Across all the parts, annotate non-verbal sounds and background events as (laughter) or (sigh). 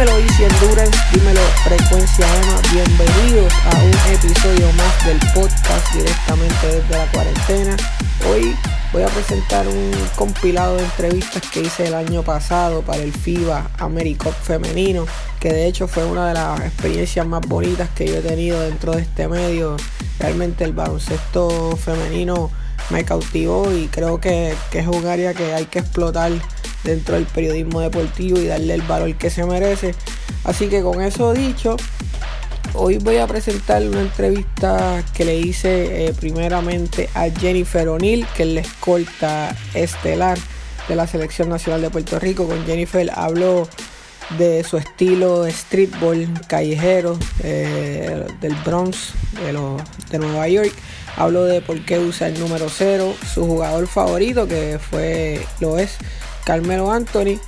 Dímelo Easy Endurance, dímelo Frecuencia Emma, bienvenidos a un episodio más del podcast directamente desde la cuarentena. Hoy voy a presentar un compilado de entrevistas que hice el año pasado para el FIBA AmeriCup femenino, que de hecho fue una de las experiencias más bonitas que yo he tenido dentro de este medio. Realmente el baloncesto femenino me cautivó y creo que, que es un área que hay que explotar dentro del periodismo deportivo y darle el valor que se merece. Así que con eso dicho, hoy voy a presentar una entrevista que le hice eh, primeramente a Jennifer O'Neill, que es la escolta estelar de la Selección Nacional de Puerto Rico. Con Jennifer hablo de su estilo de streetball callejero eh, del Bronx de, de Nueva York. Hablo de por qué usa el número 0, su jugador favorito que fue, lo es, Carmelo Anthony.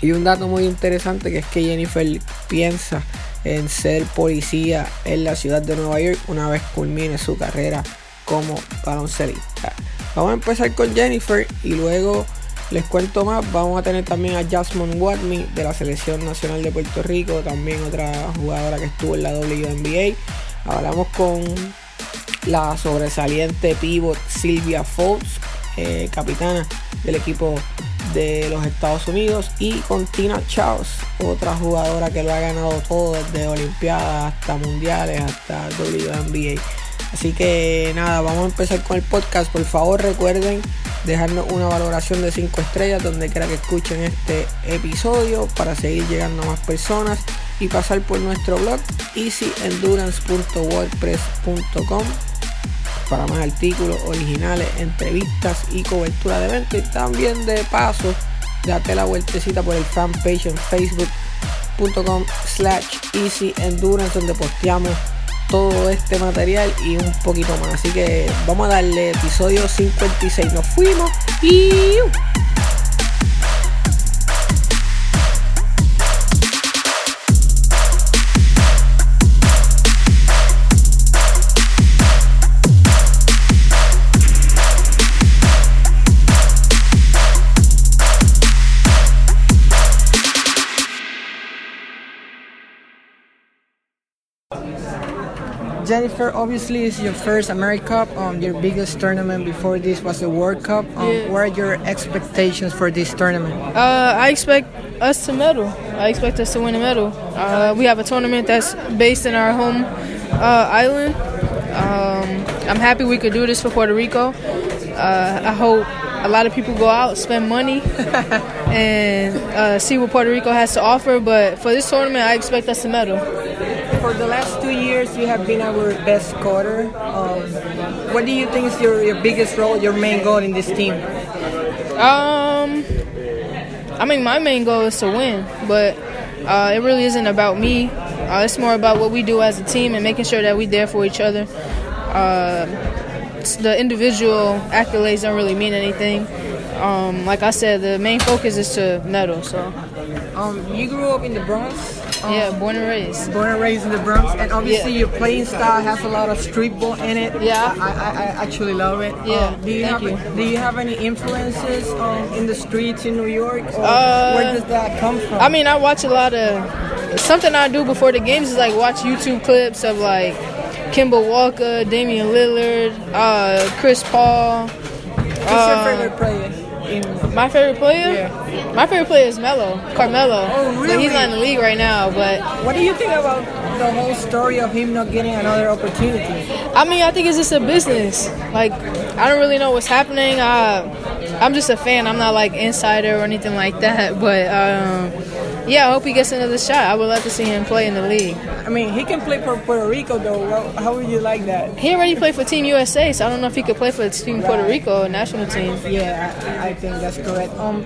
Y un dato muy interesante que es que Jennifer piensa en ser policía en la ciudad de Nueva York una vez culmine su carrera como baloncelista. Vamos a empezar con Jennifer y luego les cuento más. Vamos a tener también a Jasmine Watney de la Selección Nacional de Puerto Rico, también otra jugadora que estuvo en la WNBA. Hablamos con la sobresaliente pivot Silvia Fox, eh, capitana del equipo de los Estados Unidos y con Tina Charles, otra jugadora que lo ha ganado todo desde Olimpiadas hasta Mundiales hasta WNBA. Así que nada, vamos a empezar con el podcast. Por favor recuerden dejarnos una valoración de 5 estrellas donde quiera que escuchen este episodio para seguir llegando a más personas y pasar por nuestro blog easyendurance.wordpress.com para más artículos originales, entrevistas y cobertura de eventos. Y también de paso, date la vueltecita por el fanpage en facebook.com slash easy endurance donde posteamos todo este material y un poquito más. Así que vamos a darle episodio 56. Nos fuimos y... Jennifer, obviously, it's your first America Cup, um, your biggest tournament before this was the World Cup. Um. What are your expectations for this tournament? Uh, I expect us to medal. I expect us to win a medal. Uh, we have a tournament that's based in our home uh, island. Um, I'm happy we could do this for Puerto Rico. Uh, I hope a lot of people go out, spend money, (laughs) and uh, see what Puerto Rico has to offer. But for this tournament, I expect us to medal. For the last two years, you have been our best scorer. Um, what do you think is your, your biggest role, your main goal in this team? Um, I mean, my main goal is to win, but uh, it really isn't about me. Uh, it's more about what we do as a team and making sure that we're there for each other. Uh, the individual accolades don't really mean anything. Um, like I said, the main focus is to medal. So, Um, you grew up in the Bronx. Um, yeah, born and raised. Born and raised in the Bronx, and obviously Yeah. your playing style has a lot of street ball in it. Yeah. I, I, I actually love it. Yeah, Um, do you thank have you. Do you have any influences um, in the streets in New York? Or Uh, where does that come from? I mean, I watch a lot of something I do before the games is like watch YouTube clips of like Kemba Walker, Damian Lillard, uh, Chris Paul. Who's uh, your favorite player? My favorite player? Yeah. My favorite player is Melo, Carmelo. Oh, But he's not in the league right now. But what do you think about the whole story of him not getting another opportunity? I mean, I think it's just a business. Like, I don't really know what's happening. Uh, I'm just a fan. I'm not like insider or anything like that. (laughs) But um, yeah, I hope he gets another shot. I would love to see him play in the league. I mean, he can play for Puerto Rico though. How would you like that? He already played for Team USA, so I don't know if he could play for Team Puerto Rico national team. Yeah, I, I think that's correct. Um,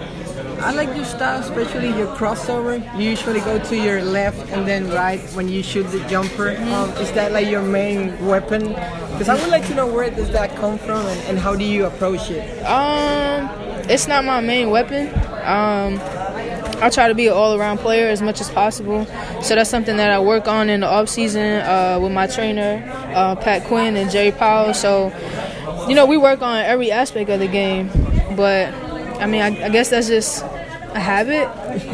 I like your style, especially your crossover. You usually go to your left and then right when you shoot the jumper. Um, is that like your main weapon? Because I would like to know where does that come from and, and how do you approach it? Um, it's not my main weapon. Um, I try to be an all-around player as much as possible. So that's something that I work on in the off season uh, with my trainer, uh, Pat Quinn and Jerry Powell. So, you know, we work on every aspect of the game. But I mean, I, I guess that's just a habit,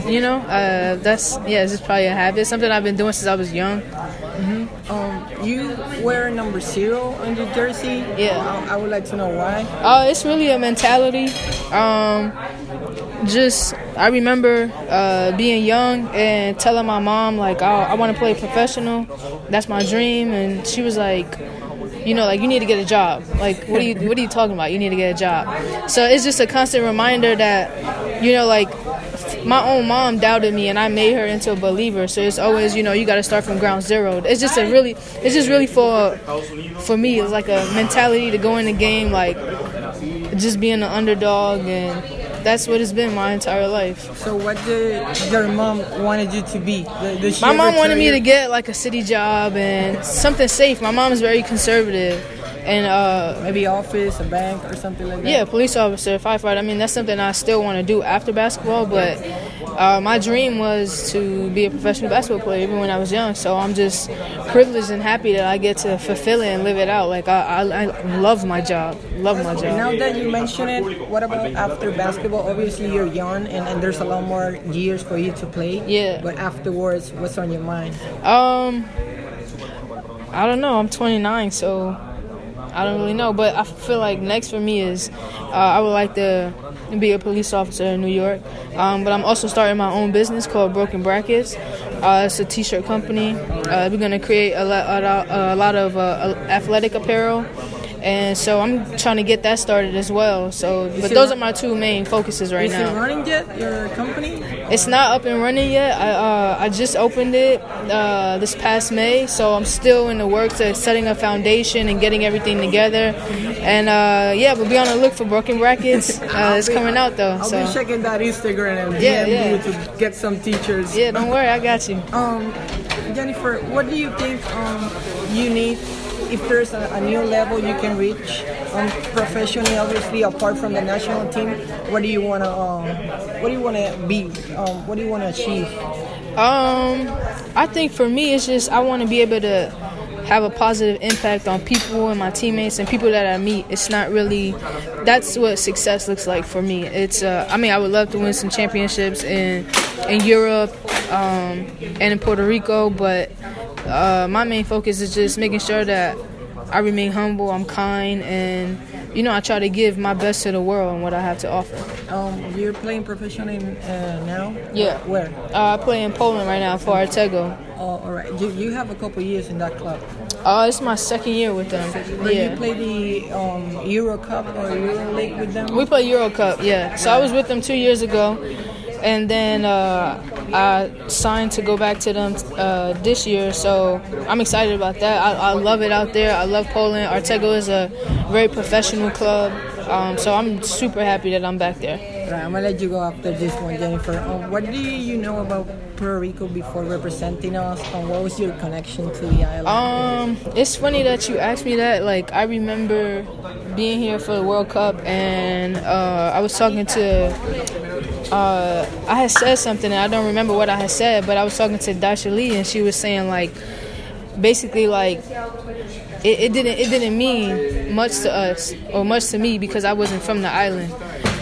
you know. Uh, that's yeah, it's just probably a habit. Something I've been doing since I was young. Mm-hmm. Um, you wear number zero on your jersey. Yeah. I, I would like to know why. Uh, it's really a mentality. Um, just I remember uh, being young and telling my mom like, oh, I want to play professional. That's my dream, and she was like you know, like you need to get a job. Like, what are you, what are you talking about? You need to get a job. So it's just a constant reminder that, you know, like my own mom doubted me and I made her into a believer. So it's always, you know, you got to start from ground zero. It's just a really, it's just really for, for me, it's like a mentality to go in the game, like just being an underdog and that's what it's been my entire life. So, what did your mom wanted you to be? Did my mom wanted me to get like a city job and something safe. My mom is very conservative, and uh, maybe office, a bank, or something like that. Yeah, police officer, firefighter. I mean, that's something I still want to do after basketball, but uh, my dream was to be a professional basketball player even when I was young. So I'm just privileged and happy that I get to fulfill it and live it out. Like I, I, I love my job, love my job. Now that you mention it, what about after basketball? Obviously you're young and, and there's a lot more years for you to play. Yeah. But afterwards, what's on your mind? Um, I don't know. I'm 29, so I don't really know. But I feel like next for me is uh, I would like to be a police officer in New York. Um, but I'm also starting my own business called Broken Brackets. Uh, it's a t-shirt company. Uh, we're gonna create a lot, a, a lot of uh, athletic apparel and so I'm trying to get that started as well. So, but those are my two main focuses right is now. Is it running yet? Your company? It's not up and running yet. I uh, I just opened it uh, this past May, so I'm still in the works of setting a foundation and getting everything together. And uh, yeah, we'll be on the look for Broken Brackets. (laughs) Uh, it's coming out though. I'll so. be checking that Instagram and yeah, yeah. you to get some teachers. Yeah, don't worry, I got you. Um, Jennifer, what do you think um, you need if there's a, a, new level you can reach um, professionally, obviously apart from the national team, what do you want to um, what do you want to be? Um, what do you want to achieve? Um, I think for me, it's just I want to be able to have a positive impact on people and my teammates and people that I meet. It's not really that's what success looks like for me. It's uh, I mean I would love to win some championships in in Europe um, and in Puerto Rico, but uh, my main focus is just making sure that I remain humble, I'm kind, and you know I try to give my best to the world and what I have to offer. Um, you're playing professionally uh, now. Yeah. Where? Uh, I play in Poland right now for Artego. Oh, all right. You, you have a couple years in that club. Uh, it's my second year with them. Yeah. you play the um, Euro Cup or Euro League with them? We play Euro Cup, yeah. So I was with them two years ago and then uh, I signed to go back to them uh, this year. So I'm excited about that. I, I, love it out there. I love Poland. Artego is a very professional club, um, so I'm super happy that I'm back there. Right, I'm gonna let you go after this one, Jennifer. Um, what do you know about Puerto Rico before representing us? and what was your connection to the island? Um, it's funny that you asked me that. Like, I remember being here for the World Cup, and uh, I was talking to uh, I had said something and I don't remember what I had said, but I was talking to Dayshalee and she was saying like, basically like, it, it didn't it didn't mean much to us or much to me because I wasn't from the island,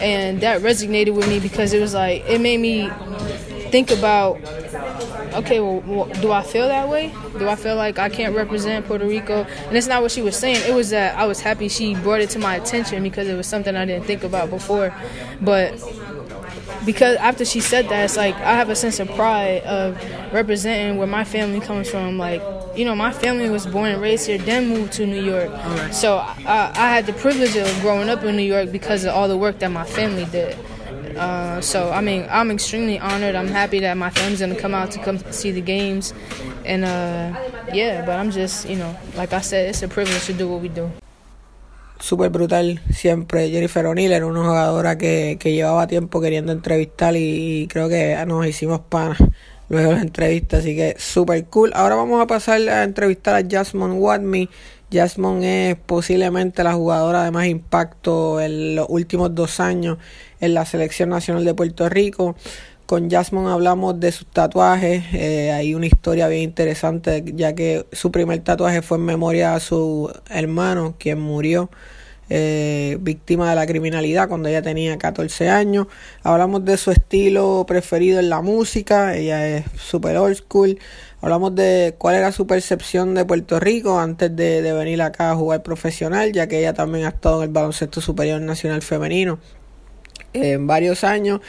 and that resonated with me because it was like it made me think about okay, well, do I feel that way? Do I feel like I can't represent Puerto Rico? And it's not what she was saying. It was that I was happy she brought it to my attention because it was something I didn't think about before. But because after she said that, it's like I have a sense of pride of representing where my family comes from. Like, you know, my family was born and raised here, then moved to New York. Right. So I, I, had the privilege of growing up in New York because of all the work that my family did. Uh, so I mean, I'm extremely honored. I'm happy that my family's gonna come out to come see the games, and uh, yeah. But I'm just, you know, like I said, it's a privilege to do what we do. Súper brutal siempre. Jennifer O'Neill era una jugadora que, que llevaba tiempo queriendo entrevistar y, creo que nos hicimos panas luego de la entrevista, así que súper cool. Ahora vamos a pasar a entrevistar a Jasmine Watney. Jasmine es posiblemente la jugadora de más impacto en los últimos dos años en la selección nacional de Puerto Rico. Con Jasmine hablamos de sus tatuajes. Eh, hay una historia bien interesante, ya que su primer tatuaje fue en memoria a su hermano, quien murió eh, víctima de la criminalidad cuando ella tenía 14 años. Hablamos de su estilo preferido en la música, ella es super old school. Hablamos de cuál era su percepción de Puerto Rico antes de, de venir acá a jugar profesional, ya que ella también ha estado en el baloncesto superior nacional femenino en varios años.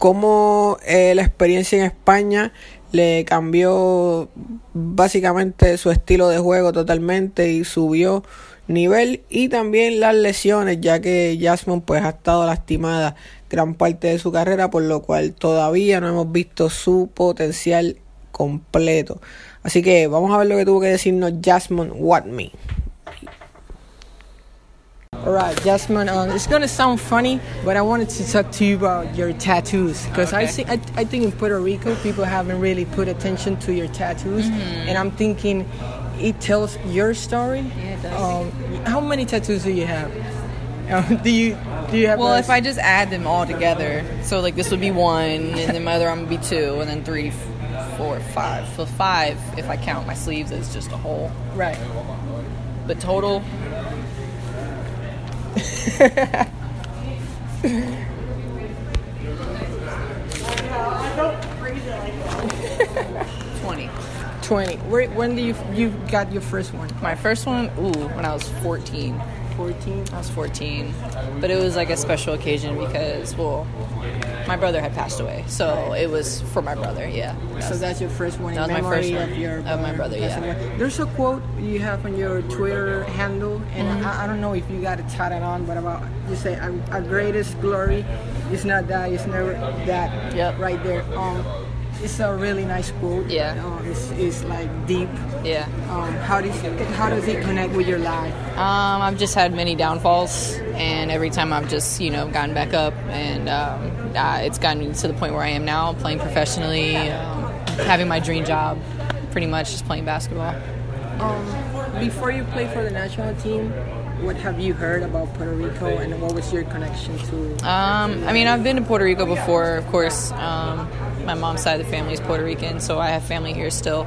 Cómo eh, la experiencia en España le cambió básicamente su estilo de juego totalmente y subió nivel y también las lesiones ya que Jasmine pues ha estado lastimada gran parte de su carrera por lo cual todavía no hemos visto su potencial completo. Así que vamos a ver lo que tuvo que decirnos Jasmine What Me Alright, Jasmine, um, it's gonna sound funny, but I wanted to talk to you about your tattoos because okay. I see, I, I, think in Puerto Rico people haven't really put attention to your tattoos, mm-hmm. and I'm thinking it tells your story. Yeah, it does. Um, how many tattoos do you have? (laughs) Um, do you do you have? Well, if I just add them all together, so like this would be one, and then my other arm would be two, and then three, four, five. So five if I count my sleeves as just a whole. Right. But total, 20. 20. Where, when do you you got your first one? My first one, ooh, when I was 14. 14? I was 14. But it was like a special occasion because, well, my brother had passed away. So it was for my brother, yeah. So that's your first one that in was my first memory one of your brother. of my brother, yeah. away. There's a quote you have on your Twitter handle, and Mm-hmm. I, I don't know if you got it tatted on, but about you say our, our greatest glory is not that, it's never that. Yep. Right there. Um, it's a really nice quote. Yeah. It's, it's like deep. Yeah. Um, how does how does it connect with your life? Um, I've just had many downfalls, and every time I've just, you know, gotten back up, and um, uh, it's gotten me to the point where I am now, playing professionally, um, having my dream job, pretty much just playing basketball. Um, before you play for the national team, what have you heard about Puerto Rico, and what was your connection to? Um, I mean, I've been to Puerto Rico before, of course. Um, my mom's side of the family is Puerto Rican, so I have family here still.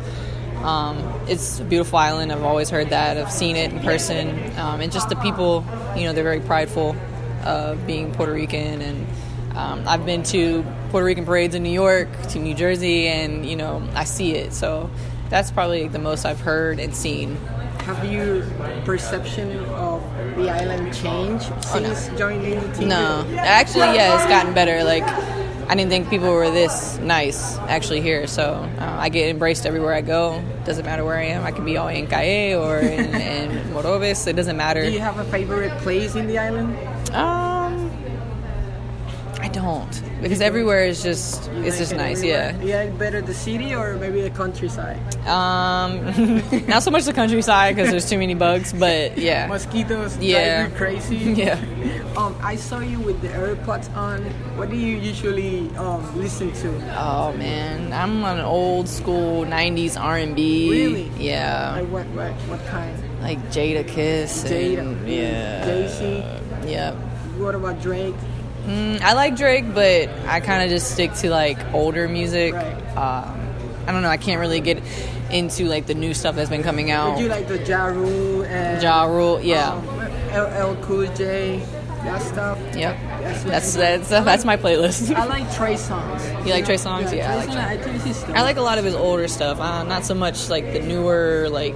Um, it's a beautiful island. I've always heard that. I've seen it in person, um, and just the people. You know, they're very prideful of being Puerto Rican, and um, I've been to Puerto Rican parades in New York, to New Jersey, and you know, I see it. So that's probably the most I've heard and seen. Have your perception of the island changed since joining the team? No, actually, yeah, it's gotten better. Like, I didn't think people were this nice actually here. So uh, I get embraced everywhere I go. Doesn't matter where I am. I can be all in Cayey or in, in (laughs) Morovis. It doesn't matter. Do you have a favorite place in the island? I don't because everywhere is just it's just nice. everywhere? Yeah. Yeah, better the city or maybe the countryside? Um, (laughs) not so much the countryside because there's too many bugs, but yeah. Mosquitoes Yeah. you crazy. (laughs) Yeah. (laughs) Um, I saw you with the AirPods on. What do you usually um, listen to? Oh man, I'm on an old school '90s R&B. Really? Yeah. Like what, what, what kind? like Jada Kiss. Jada, and, yeah. Jay-Z. Yeah. What about Drake? Mm, I like Drake, but I kind of just stick to like older music. Right. Um, I don't know. I can't really get into like the new stuff that's been coming out. Would you like the Ja Rule and Ja Rule, yeah. Um, LL Cool J, that stuff? Yep. That's That's that's that's my playlist. I like Trey Songz. You like Trey Songz? Yeah, I like Trey I I like a lot of his older stuff. Uh, not so much like the newer like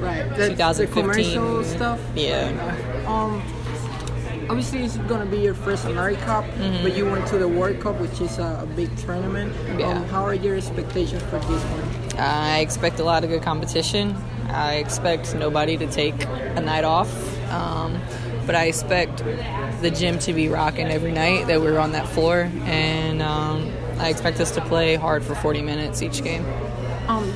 right. The, 2015. the commercial stuff. Yeah. Um, obviously it's gonna be your first America Cup, Mm-hmm. but you went to the World Cup, which is a, a big tournament. Yeah. Um, how are your expectations for this one? I expect a lot of good competition. I expect nobody to take a night off. Um, but I expect the gym to be rocking every night that we're on that floor. And um, I expect us to play hard for 40 minutes each game.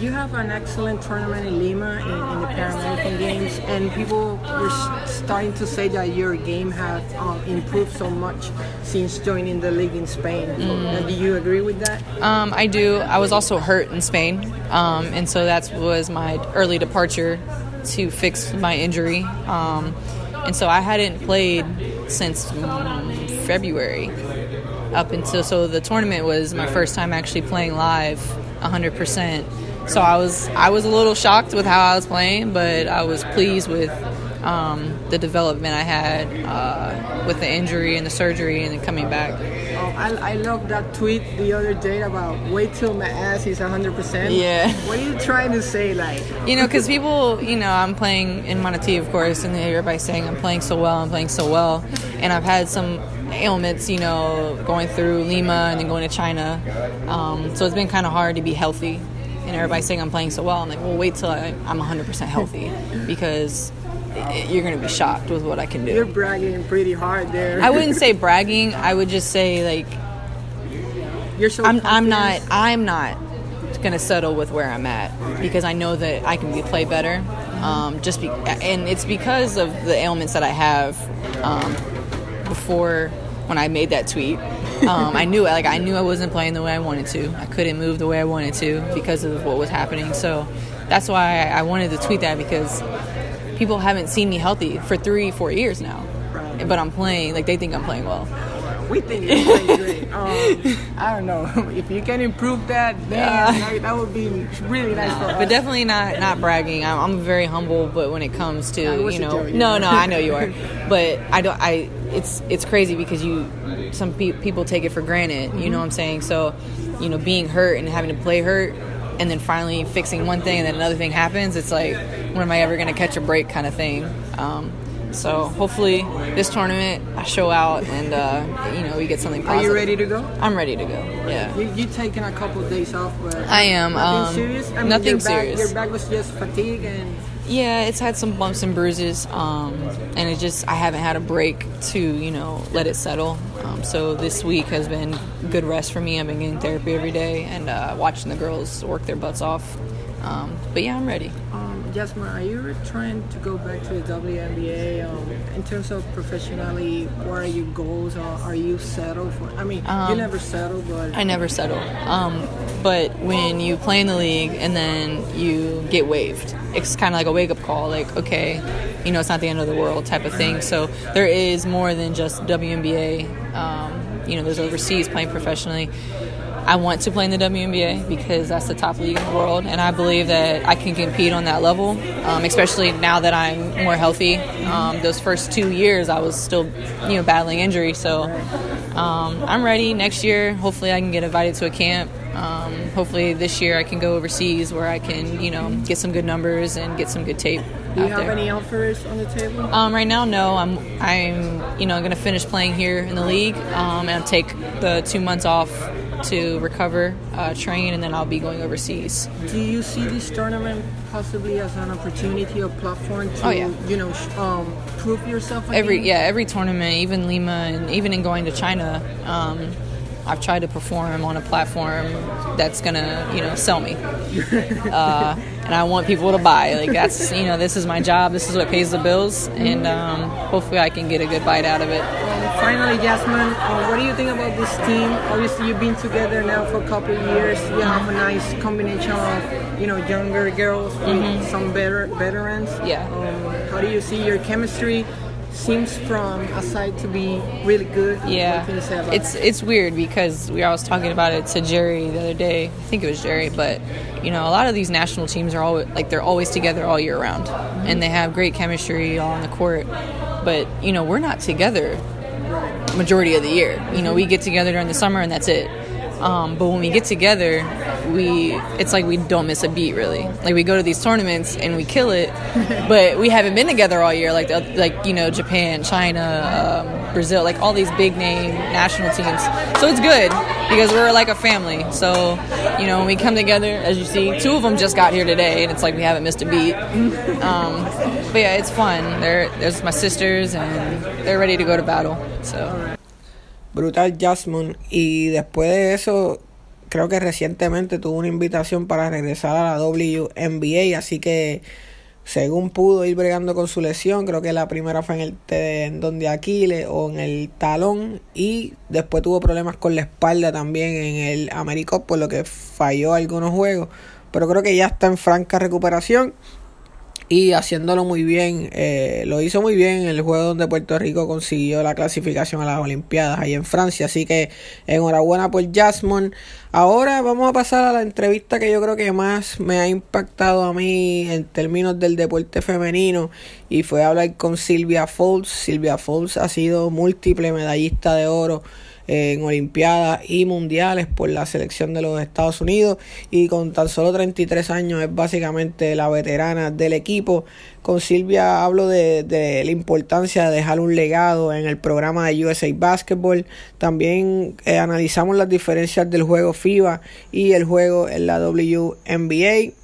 You have an excellent tournament in Lima in, in the Pan American Games, and people were starting to say that your game has um, improved so much since joining the league in Spain. Mm. Do you agree with that? Um, I do. I was also hurt in Spain, um, and so that was my early departure to fix my injury. Um, and so I hadn't played since February up until so the tournament was my first time actually playing live 100%. So I was I was a little shocked with how I was playing, but I was pleased with um, the development I had uh, with the injury and the surgery and then coming back. Oh, I, I love that tweet the other day about wait till my ass is 100%. Yeah. What are you trying to say? Like, You know, because people, you know, I'm playing in Manatí, of course, and everybody's saying I'm playing so well, I'm playing so well. And I've had some ailments, you know, going through Lima and then going to China. Um, so it's been kind of hard to be healthy. And everybody's saying I'm playing so well. I'm like, well, wait till I, I'm 100% healthy because you're going to be shocked with what I can do. you're bragging pretty hard there. I wouldn't say (laughs) bragging. I would just say, like, you're so I'm, I'm not. I'm not gonna settle with where I'm at because I know that I can be play better. Um, just be, and it's because of the ailments that I have. Um, before when I made that tweet, um, I knew like I knew I wasn't playing the way I wanted to. I couldn't move the way I wanted to because of what was happening. So that's why I wanted to tweet that because people haven't seen me healthy for three, four years now. Right. But I'm playing like they think I'm playing well. We think you're playing great. (laughs) Um, I don't know (laughs) if you can improve that. Then that, that would be really nice but definitely not not bragging. I'm, I'm very humble, but when it comes to you know, no, no, I know you are, (laughs) but I don't. I it's it's crazy because you some pe- people take it for granted. You know what I'm saying? So, you know, being hurt and having to play hurt, and then finally fixing one thing and then another thing happens. It's like, when am I ever going to catch a break, kind of thing. Um, so hopefully this tournament I show out and uh, you know we get something Positive. Are you ready to go? I'm ready to go. Yeah. You you taking a couple of days off, but I am, Nothing um, serious. I mean, nothing your back, serious. Your back was just fatigue and Yeah, it's had some bumps and bruises, um, and it just I haven't had a break to you know let it settle. Um, so this week has been good rest for me. I've been getting therapy every day and uh, watching the girls work their butts off. Um, but yeah, I'm ready. Jasmine, are you trying to go back to the WNBA? Um, in terms of professionally, what are your goals? Or are you settled for? I mean, you Um, never settle, but I never settle. Um, but when you play in the league and then you get waived, it's kind of like a wake up call. Like, okay, you know, it's not the end of the world type of thing. So there is more than just WNBA. Um, you know, there's overseas playing professionally. I want to play in the WNBA because that's the top league in the world, and I believe that I can compete on that level, um, especially now that I'm more healthy. Um, those first two years, I was still, you know, battling injury, so um, I'm ready. Next year, hopefully, I can get invited to a camp. Um, hopefully, this year I can go overseas where I can, you know, get some good numbers and get some good tape. do you have there. any offers on the table? Um, right now, no. I'm I'm you know going to finish playing here in the league um, and take the two months off to recover, uh, train, and then I'll be going overseas. Do you see this tournament possibly as an opportunity or platform to, Oh, yeah. you know, um, prove yourself? Again? Every yeah, every tournament, even Lima, and even in going to China, um, I've tried to perform on a platform that's gonna you know sell me, (laughs) uh, and I want people to buy. Like that's you know this is my job. This is what pays the bills, and um, hopefully I can get a good bite out of it. Finally, Jasmine, uh, what do you think about this team? Obviously, you've been together now for a couple of years. You have a nice combination of, you know, younger girls with some better veterans. Mm-hmm. Yeah. Um, how do you see your chemistry? Seems from aside to be really good. Yeah, What can you say about it's it's weird because we I was talking about it to Jerry the other day. I think it was Jerry, but you know, a lot of these national teams are always like they're always together all year round, and they have great chemistry all on the court. But you know, we're not together majority of the year. You know, we get together during the summer and that's it. Um, but when we get together, we it's like we don't miss a beat really. Like we go to these tournaments and we kill it, (laughs) but we haven't been together all year. Like the, like you know Japan, China, um, Brazil, like all these big name national teams. So it's good because we're like a family. So you know when we come together, as you see, two of them just got here today, and it's like we haven't missed a beat. (laughs) Um, but yeah, it's fun. They're, there's my sisters and they're ready to go to battle. So. Brutal Jasmine. Y después de eso, creo que recientemente tuvo una invitación para regresar a la WNBA. Así que, según pudo ir bregando con su lesión, creo que la primera fue en el tendón de Aquiles o en el talón. Y después tuvo problemas con la espalda también en el Americop, por lo que falló algunos juegos. Pero creo que ya está en franca recuperación. Y haciéndolo muy bien. Eh, lo hizo muy bien en el juego donde Puerto Rico consiguió la clasificación a las Olimpiadas ahí en Francia. Así que enhorabuena por Jasmine. Ahora vamos a pasar a la entrevista que yo creo que más me ha impactado a mí en términos del deporte femenino y fue hablar con Silvia Foltz. Silvia Foltz ha sido múltiple medallista de oro en Olimpiadas y Mundiales por la selección de los Estados Unidos y con tan solo 33 años es básicamente la veterana del equipo. Con Silvia hablo de, la importancia de dejar un legado en el programa de USA Basketball. También eh, analizamos las diferencias del juego FIBA y el juego en la WNBA.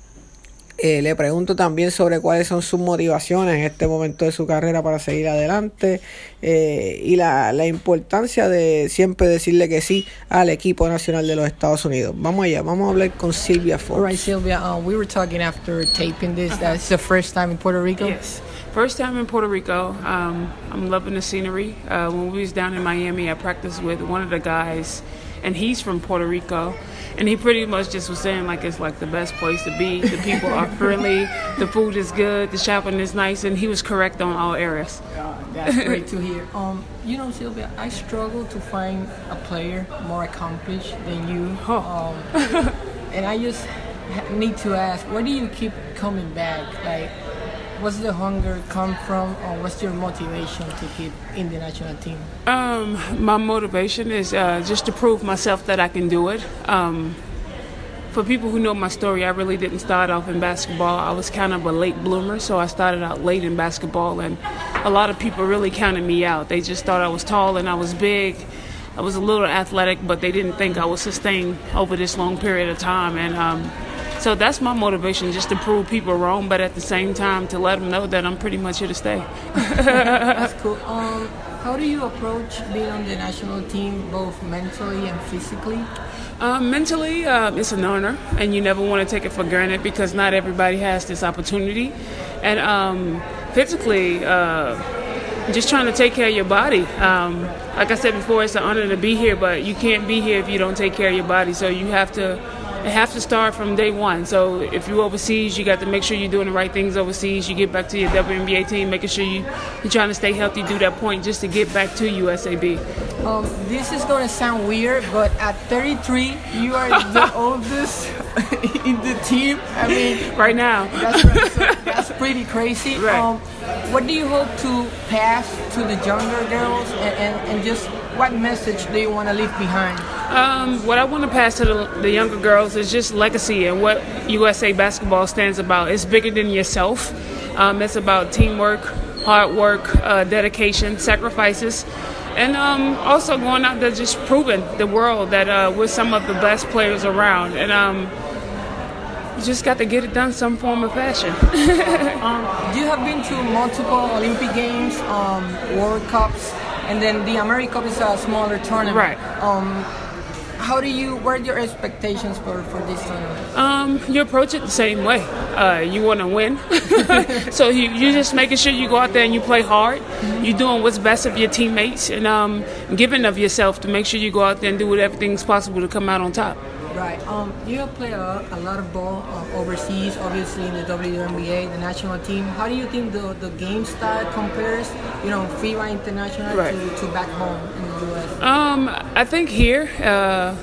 Eh, le pregunto también sobre cuáles son sus motivaciones en este momento de su carrera para seguir adelante eh, y la, la, importancia de siempre decirle que sí al equipo nacional de los Estados Unidos. Vamos allá, vamos a hablar con Silvia Fox. All right, Silvia, uh, we were talking after taping this. Uh -huh. That's the first time in Puerto Rico. Yes, first time in Puerto Rico. Um, I'm loving the scenery. Uh, when we was down in Miami, I practiced with one of the guys, and he's from Puerto Rico. And he pretty much just was saying like it's like the best place to be. The people are friendly, the food is good, the shopping is nice, and he was correct on all areas. Uh, that's great to hear. (laughs) Um, you know, Sylvia, I struggle to find a player more accomplished than you. Oh. Um, (laughs) and I just need to ask, why do you keep coming back? Like, what's the hunger come from or what's your motivation to keep in the national team? Um, my motivation is uh, just to prove myself that i can do it. Um, for people who know my story i really didn't start off in basketball. I was kind of a late bloomer so i started out late in basketball and a lot of people really counted me out. They just thought i was tall and i was big. I was a little athletic but they didn't think i would sustain over this long period of time and um, so that's my motivation, just to prove people wrong, but at the same time to let them know that I'm pretty much here to stay. that's cool. (laughs) Um, how do you approach being on the national team, both mentally and physically? Um, mentally, uh, it's an honor, and you never want to take it for granted because not everybody has this opportunity. And um, physically, uh, just trying to take care of your body. Um, like I said before, it's an honor to be here, but you can't be here if you don't take care of your body. So you have to it have to start from day one. So if you're overseas, you got to make sure you're doing the right things overseas. You get back to your WNBA team, making sure you, you're trying to stay healthy, do that point just to get back to USAB. Um, this is going to sound weird, but at 33, you are the (laughs) oldest in the team. I mean, right now. That's, right, so that's pretty crazy. (laughs) Right. Um, what do you hope to pass to the younger girls and, and, and just what message do you want to leave behind? Um, what I want to pass to the, the, younger girls is just legacy and what USA basketball stands about. It's bigger than yourself. Um, it's about teamwork, hard work, uh, dedication, sacrifices, and um, also going out there just proving the world that uh, we're some of the best players around. And um, you just got to get it done some form of fashion. (laughs) Um, you have been to multiple Olympic Games, um, World Cups, and then the America Cup is a smaller tournament. Right. How do you what are your expectations for, for this tournament? Um, you approach it the same way. Uh, you want to win. (laughs) So you, you're just making sure you go out there and you play hard. Mm-hmm. you're doing what's best of your teammates and um, giving of yourself to make sure you go out there and do everything's possible to come out on top Right. Um, you play a, a lot of ball uh, overseas, obviously in the WNBA, the national team. How do you think the, the game style compares, you know, FIBA International right. to, to back home in the U.S.? Um, I think here uh,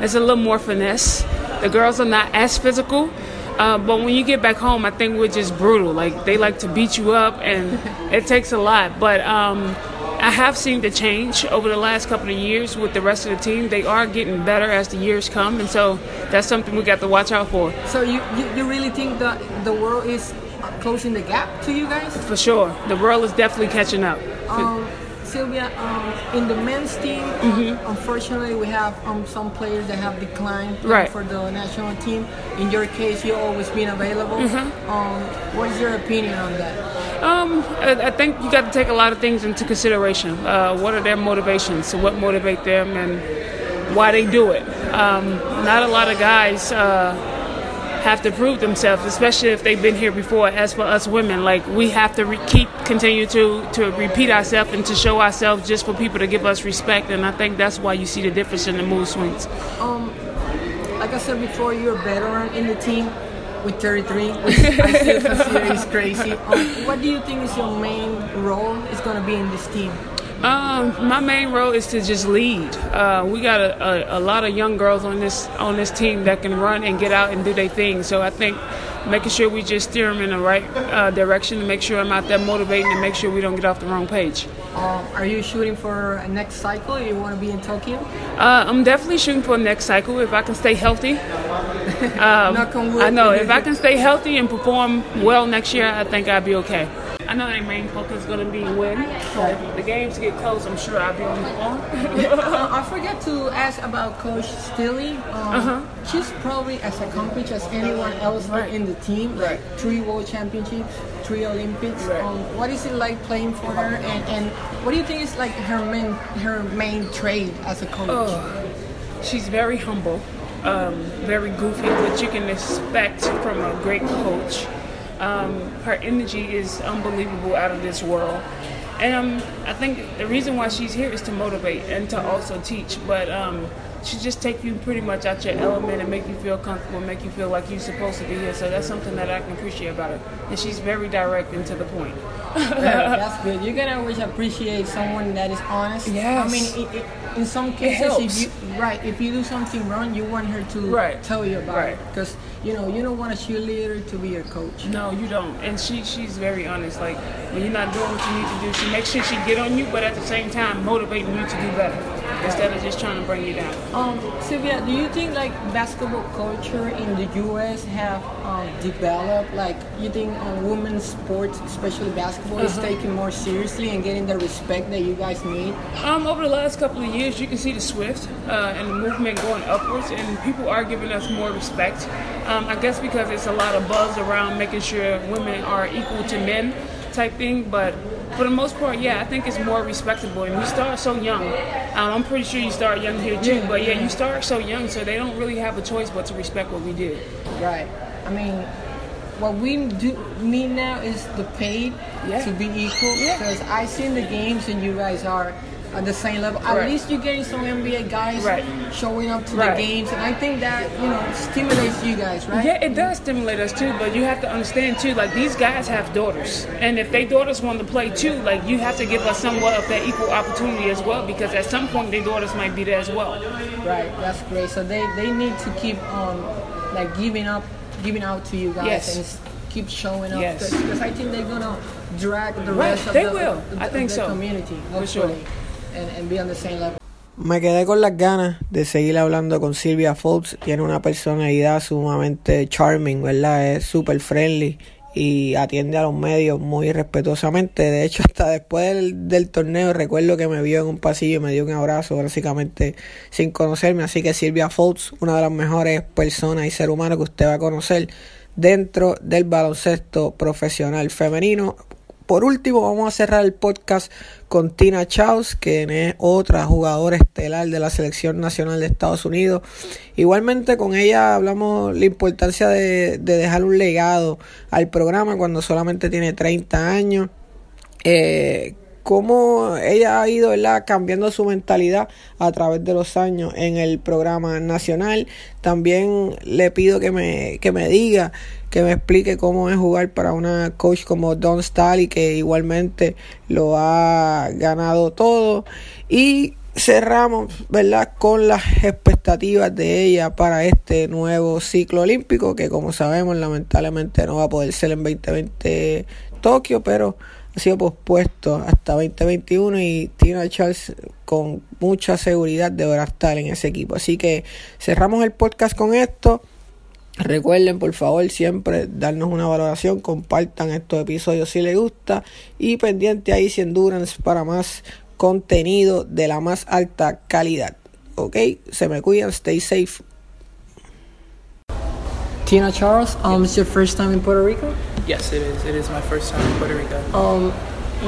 it's a little more finesse. The girls are not as physical. Uh, but when you get back home, I think we're just brutal. Like they like to beat you up, and it takes a lot. But um, I have seen the change over the last couple of years with the rest of the team. They are getting better as the years come, and so that's something we got to watch out for. So you, you, you really think that the world is closing the gap to you guys? For sure, the world is definitely catching up. Um, Sylvia, um, in the men's team, mm-hmm. unfortunately, we have um, some players that have declined right. for the national team. In your case, you've always been available. Mm-hmm. Um, what is your opinion on that? Um, I, I, think you got to take a lot of things into consideration. Uh, what are their motivations? So what motivate them and why they do it? Um, not a lot of guys. Uh, have to prove themselves, especially if they've been here before. As for us women, like we have to re- keep continue to to repeat ourselves and to show ourselves just for people to give us respect. And I think that's why you see the difference in the mood swings. Um, like I said before, you're a veteran in the team. with 33, which I still consider is crazy. (laughs) Um, what do you think is your main role is going to be in this team? Um, my main role is to just lead. Uh, we got a, a, a, lot of young girls on this on this team that can run and get out and do their thing. So I think making sure we just steer them in the right uh, direction and make sure I'm out there motivating and make sure we don't get off the wrong page. Um, are you shooting for a next cycle? You want to be in Tokyo? Uh, I'm definitely shooting for next cycle if I can stay healthy. (laughs) Um, I know if I can stay healthy and perform well next year, I think I'd be okay. I know their main focus is going to be win. So if the games get close, I'm sure I'll be on the phone. uh, I forgot to ask about Coach Staley. Um, uh-huh. She's probably as accomplished as anyone else right. in the team. Like three World Championships, three Olympics. Right. Um, what is it like playing for her? And, and what do you think is like her main her main trade as a coach? Oh, she's very humble, um, very goofy, which you can expect from a great coach. Um, her energy is unbelievable out of this world. And um, I think the reason why she's here is to motivate and to also teach. But um, she just take you pretty much out your element and make you feel comfortable, make you feel like you're supposed to be here. So that's something that I can appreciate about her. And she's very direct and to the point. yeah, (laughs) that's good. You're gonna always appreciate someone that is honest. Yes. I mean, it, it, in some cases, if you right, if you do something wrong, you want her to right. tell you about right. it because you know you don't want a cheerleader to be your coach. No, you don't. And she she's very honest. Like when you're not doing what you need to do, she makes sure she get on you, but at the same time motivating you to do better instead of just trying to bring you down. Um, Sylvia, do you think like basketball culture in the U.S. have um, developed? Like, you think um, women's sports, especially basketball, uh-huh. is taken more seriously and getting the respect that you guys need? Um, over the last couple of years, you can see the Swift uh, and the movement going upwards, and people are giving us more respect. Um, I guess because it's a lot of buzz around making sure women are equal to men type thing, but for the most part, yeah, I think it's more respectable. And we start so young. Um, I'm pretty sure you start young here too, yeah, but yeah, you start so young, so they don't really have a choice but to respect what we do. Right. I mean, what we do need now is the paid yeah. to be equal. Because yeah. I seen the games and you guys are at the same level. At right. least you're getting some NBA guys right. showing up to right. the games, and I think that you know stimulates you guys, right? Yeah, it does stimulate us too. But you have to understand too, like these guys have daughters, and if their daughters want to play too, like you have to give us somewhat of that equal opportunity as well, because at some point their daughters might be there as well. Right, that's great. So they they need to keep um like giving up, giving out to you guys, yes. and keep showing up. Yes. Because I think they're gonna drag the right. rest of they the, will. The, I think the so. community, For sure. Me quedé con las ganas de seguir hablando con Silvia Fox. Tiene una personalidad sumamente charming, ¿verdad? Es súper friendly y atiende a los medios muy respetuosamente. De hecho, (laughs) hasta después del, del, torneo, recuerdo que me vio en un pasillo y me dio un abrazo, básicamente sin conocerme. Así que Silvia Fox, una de las mejores personas y ser humano que usted va a conocer dentro del baloncesto profesional femenino. Por último, vamos a cerrar el podcast con Tina Chaus, que es otra jugadora estelar de la selección nacional de Estados Unidos. Igualmente con ella hablamos la importancia de, de dejar un legado al programa cuando solamente tiene 30 años. Eh, cómo ella ha ido ¿verdad? cambiando su mentalidad a través de los años en el programa nacional. También le pido que me, que me diga, que me explique cómo es jugar para una coach como Don Stally, que igualmente lo ha ganado todo. Y cerramos, ¿verdad? Con las expectativas de ella para este nuevo ciclo olímpico, que como sabemos, lamentablemente no va a poder ser en 2020 Tokio, pero ha sido pospuesto hasta 2021 y Tina Charles con mucha seguridad deberá estar en ese equipo. Así que cerramos el podcast con esto. Recuerden por favor siempre darnos una valoración, compartan estos episodios si les gusta y pendiente ahí si Endurance para más contenido de la más alta calidad. Ok, se me cuidan, stay safe. Tina Charles, um, it's your first time in Puerto Rico? Yes, it is. It is my first time in Puerto Rico. Um,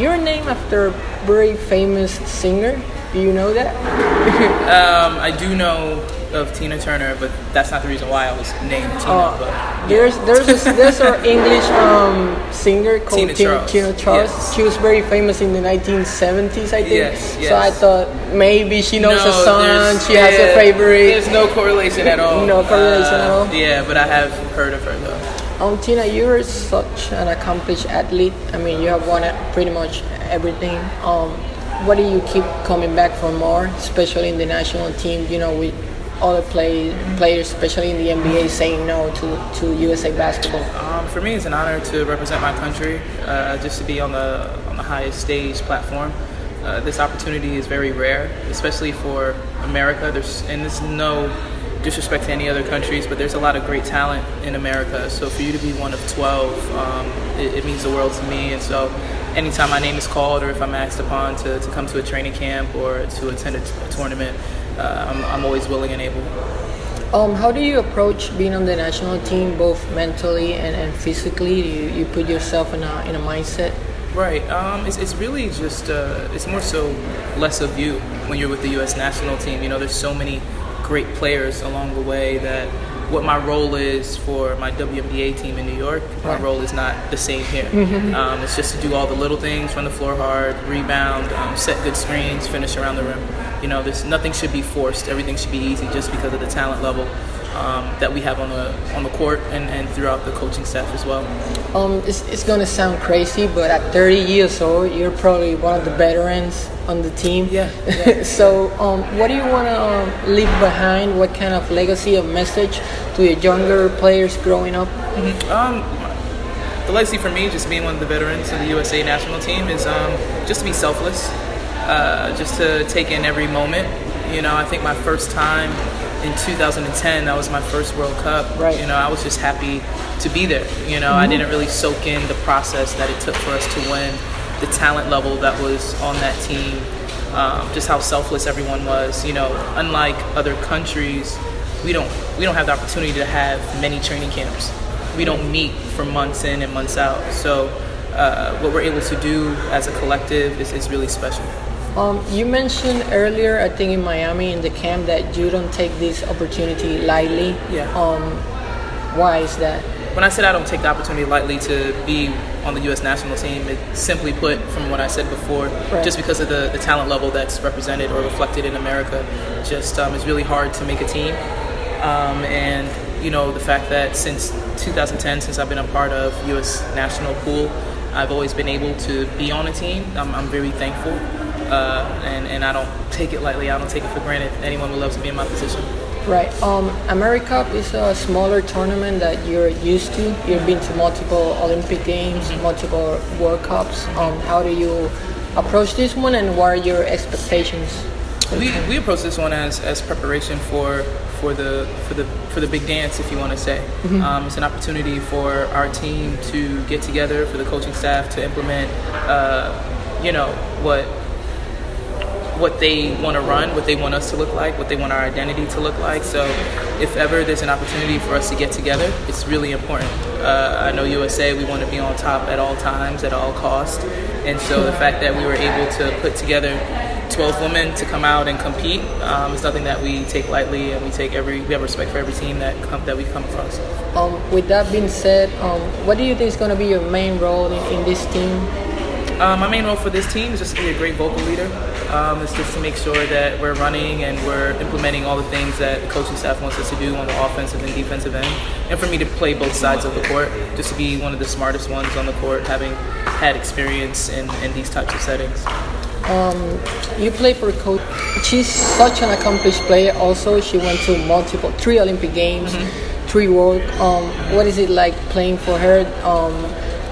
you're named after a very famous singer. Do you know that? (laughs) um, I do know of Tina Turner, but that's not the reason why I was named Tina. Uh, but There's there's a, there's an (laughs) English um, singer called Tina Tina, Charles. Tina Charles. Yes. She was very famous in the 1970s, I think. Yes, So I thought maybe she knows a song. there's- She has a favorite. There's no correlation at all. No correlation at Uh, all? Yeah, but I have heard of her though. Um, Tina, you're such an accomplished athlete. I mean, you have won pretty much everything. Um, what do you keep coming back for more, especially in the national team? You know, with other play, players, especially in the NBA, saying no to, to USA basketball. Um, for me, it's an honor to represent my country, uh, just to be on the on the highest stage platform. Uh, this opportunity is very rare, especially for America. There's and there's no disrespect to any other countries, but there's a lot of great talent in America. So for you to be one of 12, um, it, it means the world to me. And so, anytime my name is called, or if I'm asked upon to, to come to a training camp or to attend a, t- a tournament, uh, I'm, I'm always willing and able. Um, how do you approach being on the national team, both mentally and, and physically? Do you, you put yourself in a, in a mindset? Right. Um, it's, it's really just, uh, it's more so less of you when you're with the U.S. national team. You know, there's so many great players along the way that what my role is for my WNBA team in New York, my role is not the same here. (laughs) Um, it's just to do all the little things, run the floor hard, rebound, um, set good screens, finish around the rim. You know, there's nothing should be forced. Everything should be easy just because of the talent level um, that we have on the on the court and, and throughout the coaching staff as well. Um, it's, it's gonna sound crazy, but at 30 years old, you're probably one of the veterans on the team. Yeah, (laughs) so, um, what do you want to um, leave behind? What kind of legacy or message to your younger players growing up? Um, the legacy for me, just being one of the veterans of the USA national team, is um, just to be selfless, uh, just to take in every moment. You know, I think my first time in 2010, that was my first World Cup. Right. You know, I was just happy to be there. You know, I didn't really soak in the process that it took for us to win, the talent level that was on that team, um, just how selfless everyone was. You know, unlike other countries, we don't we don't have the opportunity to have many training camps. We don't meet for months in and months out. So uh, what we're able to do as a collective is, is really special. Um, you mentioned earlier, I think in Miami in the camp, that you don't take this opportunity lightly. Yeah. Um, why is that? When I said I don't take the opportunity lightly to be on the U.S. national team, it simply put, from what I said before, Right. just because of the, the talent level that's represented or reflected in America, just um, it's really hard to make a team. Um, and you know the fact that since 2010, since I've been a part of U.S. national pool, I've always been able to be on a team. I'm, I'm very thankful, uh, and and I don't take it lightly. I don't take it for granted. Anyone who loves to be in my position. Right. Um, AmeriCup is a smaller tournament that you're used to. You've been to multiple Olympic Games, multiple World Cups. Um, how do you approach this one, and what are your expectations? we, we approach this one as, as preparation for for the for the for the big dance, if you want to say. Um, it's an opportunity for our team to get together, for the coaching staff to implement, uh, you know, what what they want to run, what they want us to look like, what they want our identity to look like. So, if ever there's an opportunity for us to get together, it's really important. Uh, I know USA, we want to be on top at all times, at all costs, and so the fact that we were able to put together 12 women to come out and compete um, is nothing that we take lightly, and we take every we have respect for every team that come that we come across. Um, with that being said, um, what do you think is going to be your main role in, in this team? Uh, my main role for this team is just to be a great vocal leader. Um, it's just to make sure that we're running and we're implementing all the things that the coaching staff wants us to do on the offensive and defensive end. And for me to play both sides of the court, just to be one of the smartest ones on the court, having had experience in, in these types of settings. You play for coach. She's such an accomplished player. Also, she went to multiple, three Olympic games, three World. Um, what is it like playing for her? Um,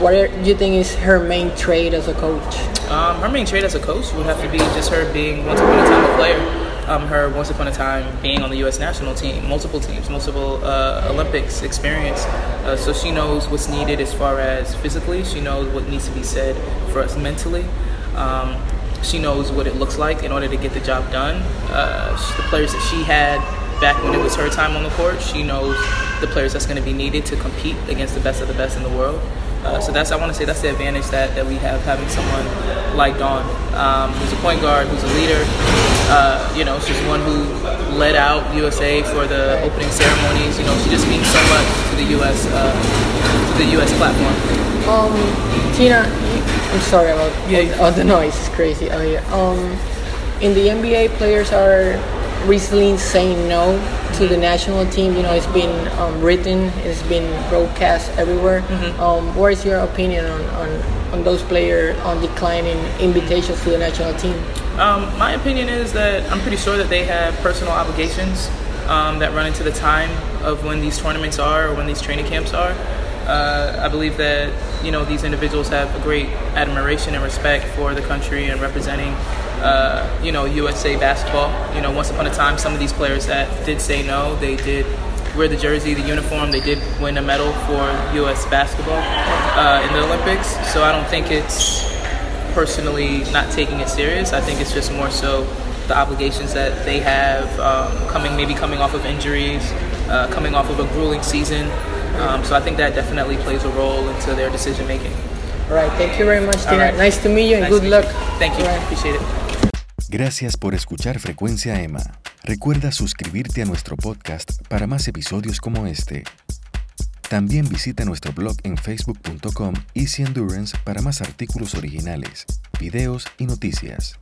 what do you think is her main trait as a coach? Um, her main trait as a coach would have to be just her being once upon a time a player. Um, her once upon a time being on the U.S. national team, multiple teams, multiple uh, Olympics experience. Uh, so she knows what's needed as far as physically. She knows what needs to be said for us mentally. Um, she knows what it looks like in order to get the job done. Uh, the players that she had back when it was her time on the court, she knows the players that's going to be needed to compete against the best of the best in the world. Uh, so that's I want to say that's the advantage that, that we have having someone like Dawn, um, who's a point guard, who's a leader. Uh, you know, she's one who led out USA for the opening ceremonies. You know, she just means so much to the US uh, to the US platform. Um, Tina, I'm sorry about yeah, all, all the noise. It's crazy out here. Um, in the NBA, players are recently saying no to the national team. You know, it's been um, written, it's been broadcast everywhere. Mm-hmm. Um, what is your opinion on, on, on those players on declining invitations to the national team? Um, my opinion is that I'm pretty sure that they have personal obligations um, that run into the time of when these tournaments are or when these training camps are. Uh, I believe that you know these individuals have a great admiration and respect for the country and representing uh, you know, USA basketball. You know, once upon a time, some of these players that did say no, they did wear the jersey, the uniform. They did win a medal for U.S. basketball uh, in the Olympics. So I don't think it's personally not taking it serious. I think it's just more so the obligations that they have um, coming, maybe coming off of injuries, uh, coming off of a grueling season. Um, so I think that definitely plays a role into their decision making. All right. Thank you very much, Tina. Right. Nice to meet you and nice good luck. You. Thank you. Right. Appreciate it. Gracias por escuchar Frecuencia Emma. Recuerda suscribirte a nuestro podcast para más episodios como este. También visita nuestro blog en facebook.com Easy Endurance para más artículos originales, videos y noticias.